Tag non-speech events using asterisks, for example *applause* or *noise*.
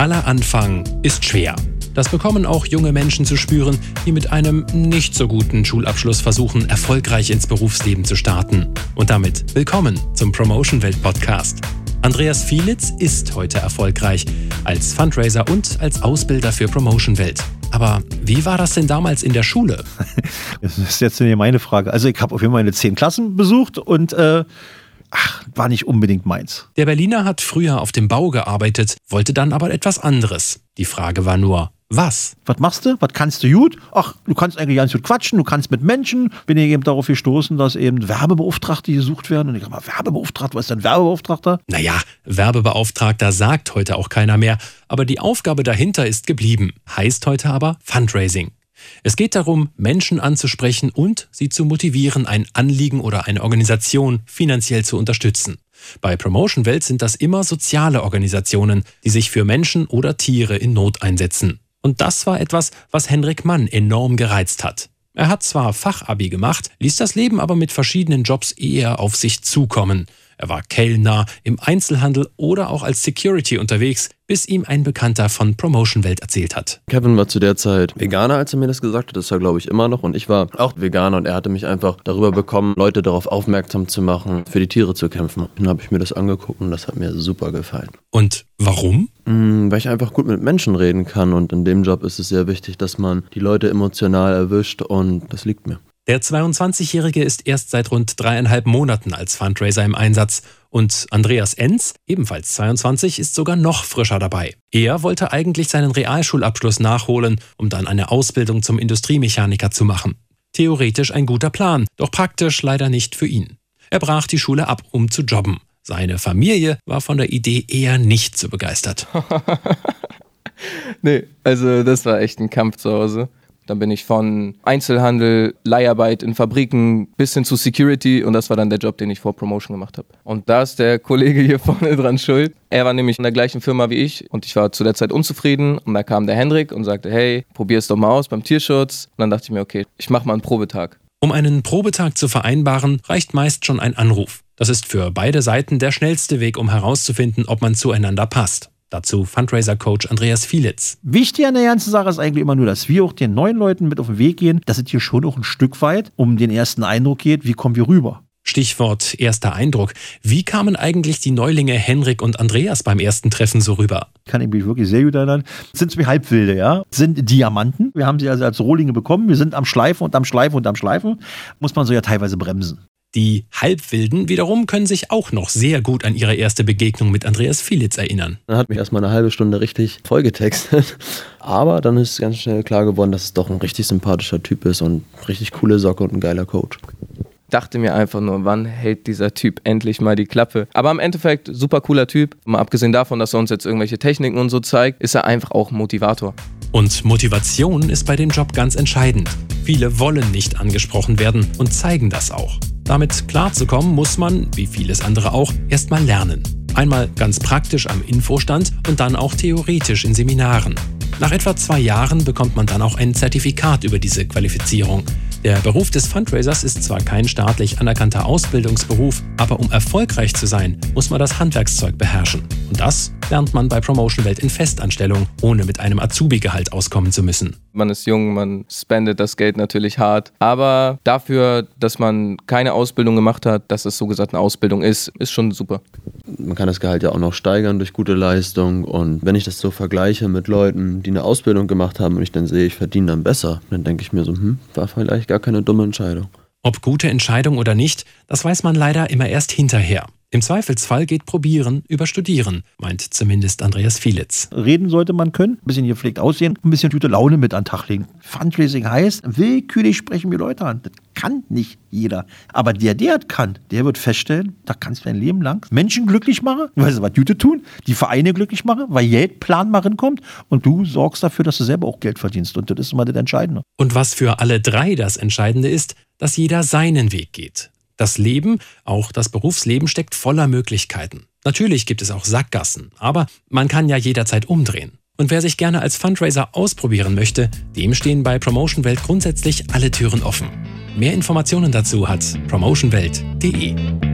Aller Anfang ist schwer. Das bekommen auch junge Menschen zu spüren, die mit einem nicht so guten Schulabschluss versuchen, erfolgreich ins Berufsleben zu starten. Und damit willkommen zum Promotion Welt Podcast. Andreas Fielitz ist heute erfolgreich als Fundraiser und als Ausbilder für Promotion Welt. Aber wie war das denn damals in der Schule? *laughs* Das ist jetzt meine Frage. Also ich habe auf jeden Fall meine zehn Klassen besucht und äh, ach, war nicht unbedingt meins. Der Berliner hat früher auf dem Bau gearbeitet, wollte dann aber etwas anderes. Die Frage war nur, was? Was machst du? Was kannst du gut? Ach, du kannst eigentlich ganz gut quatschen, du kannst mit Menschen. Bin ich eben darauf gestoßen, dass eben Werbebeauftragte gesucht werden. Und ich habe mal, Werbebeauftragter, was ist denn Werbebeauftragter? Naja, Werbebeauftragter sagt heute auch keiner mehr, aber die Aufgabe dahinter ist geblieben. Heißt heute aber Fundraising. Es geht darum, Menschen anzusprechen und sie zu motivieren, ein Anliegen oder eine Organisation finanziell zu unterstützen. Bei Promotion Welt sind das immer soziale Organisationen, die sich für Menschen oder Tiere in Not einsetzen. Und das war etwas, was Henrik Mann enorm gereizt hat. Er hat zwar Fachabi gemacht, ließ das Leben aber mit verschiedenen Jobs eher auf sich zukommen. Er war Kellner, im Einzelhandel oder auch als Security unterwegs, bis ihm ein Bekannter von Promotion Welt erzählt hat. Kevin war zu der Zeit Veganer, als er mir das gesagt hat. Das war, glaube ich, immer noch. Und ich war auch Veganer und er hatte mich einfach darüber bekommen, Leute darauf aufmerksam zu machen, für die Tiere zu kämpfen. Dann habe ich mir das angeguckt und das hat mir super gefallen. Und warum? Mm, weil ich einfach gut mit Menschen reden kann und in dem Job ist es sehr wichtig, dass man die Leute emotional erwischt und das liegt mir. Der 22-Jährige ist erst seit rund dreieinhalb Monaten als Fundraiser im Einsatz und Andreas Enz, ebenfalls 22, ist sogar noch frischer dabei. Er wollte eigentlich seinen Realschulabschluss nachholen, um dann eine Ausbildung zum Industriemechaniker zu machen. Theoretisch ein guter Plan, doch praktisch leider nicht für ihn. Er brach die Schule ab, um zu jobben. Seine Familie war von der Idee eher nicht so begeistert. *laughs* nee, also das war echt ein Kampf zu Hause. Dann bin ich von Einzelhandel, Leiharbeit in Fabriken bis hin zu Security und das war dann der Job, den ich vor Promotion gemacht habe. Und da ist der Kollege hier *laughs* vorne dran schuld. Er war nämlich in der gleichen Firma wie ich und ich war zu der Zeit unzufrieden und da kam der Hendrik und sagte, hey, probier es doch mal aus beim Tierschutz. Und dann dachte ich mir, okay, ich mache mal einen Probetag. Um einen Probetag zu vereinbaren, reicht meist schon ein Anruf. Das ist für beide Seiten der schnellste Weg, um herauszufinden, ob man zueinander passt. Dazu Fundraiser-Coach Andreas Fielitz. Wichtig an der ganzen Sache ist eigentlich immer nur, dass wir auch den neuen Leuten mit auf den Weg gehen, dass es hier schon auch ein Stück weit um den ersten Eindruck geht, wie kommen wir rüber. Stichwort erster Eindruck. Wie kamen eigentlich die Neulinge Henrik und Andreas beim ersten Treffen so rüber? Kann ich mich wirklich sehr gut erinnern. Sind zwei Halbwilde, ja? Sind Diamanten. Wir haben sie also als Rohlinge bekommen. Wir sind am Schleifen und am Schleifen und am Schleifen. Muss man so ja teilweise bremsen. Die Halbwilden wiederum können sich auch noch sehr gut an ihre erste Begegnung mit Andreas Fielitz erinnern. Er hat mich erstmal eine halbe Stunde richtig vollgetextet. Aber dann ist ganz schnell klar geworden, dass es doch ein richtig sympathischer Typ ist und richtig coole Socke und ein geiler Coach. Dachte mir einfach nur, wann hält dieser Typ endlich mal die Klappe? Aber im Endeffekt, super cooler Typ. Mal abgesehen davon, dass er uns jetzt irgendwelche Techniken und so zeigt, ist er einfach auch Motivator. Und Motivation ist bei dem Job ganz entscheidend. Viele wollen nicht angesprochen werden und zeigen das auch. Damit klarzukommen, muss man, wie vieles andere auch, erstmal lernen. Einmal ganz praktisch am Infostand und dann auch theoretisch in Seminaren. Nach etwa zwei Jahren bekommt man dann auch ein Zertifikat über diese Qualifizierung. Der Beruf des Fundraisers ist zwar kein staatlich anerkannter Ausbildungsberuf, aber um erfolgreich zu sein, muss man das Handwerkszeug beherrschen. Und das lernt man bei Promotion Welt in Festanstellung, ohne mit einem Azubi-Gehalt auskommen zu müssen. Man ist jung, man spendet das Geld natürlich hart, aber dafür, dass man keine Ausbildung gemacht hat, dass es so gesagt eine Ausbildung ist, ist schon super. Man kann das Gehalt ja auch noch steigern durch gute Leistung und wenn ich das so vergleiche mit Leuten, die eine Ausbildung gemacht haben und ich dann sehe, ich verdiene dann besser, dann denke ich mir so, hm, war vielleicht gar keine dumme Entscheidung. Ob gute Entscheidung oder nicht, das weiß man leider immer erst hinterher. Im Zweifelsfall geht Probieren über Studieren, meint zumindest Andreas Fielitz. Reden sollte man können, ein bisschen gepflegt aussehen, ein bisschen gute Laune mit an den Tag legen. Fundraising heißt, willkürlich sprechen wir Leute an. Das kann nicht jeder. Aber der, der das kann, der wird feststellen, da kannst du dein Leben lang Menschen glücklich machen, weißt du, was Güte tun, die Vereine glücklich machen, weil Geldplan mal kommt und du sorgst dafür, dass du selber auch Geld verdienst. Und das ist immer das Entscheidende. Und was für alle drei das Entscheidende ist, dass jeder seinen Weg geht. Das Leben, auch das Berufsleben, steckt voller Möglichkeiten. Natürlich gibt es auch Sackgassen, aber man kann ja jederzeit umdrehen. Und wer sich gerne als Fundraiser ausprobieren möchte, dem stehen bei Promotion Welt grundsätzlich alle Türen offen. Mehr Informationen dazu hat promotionwelt.de.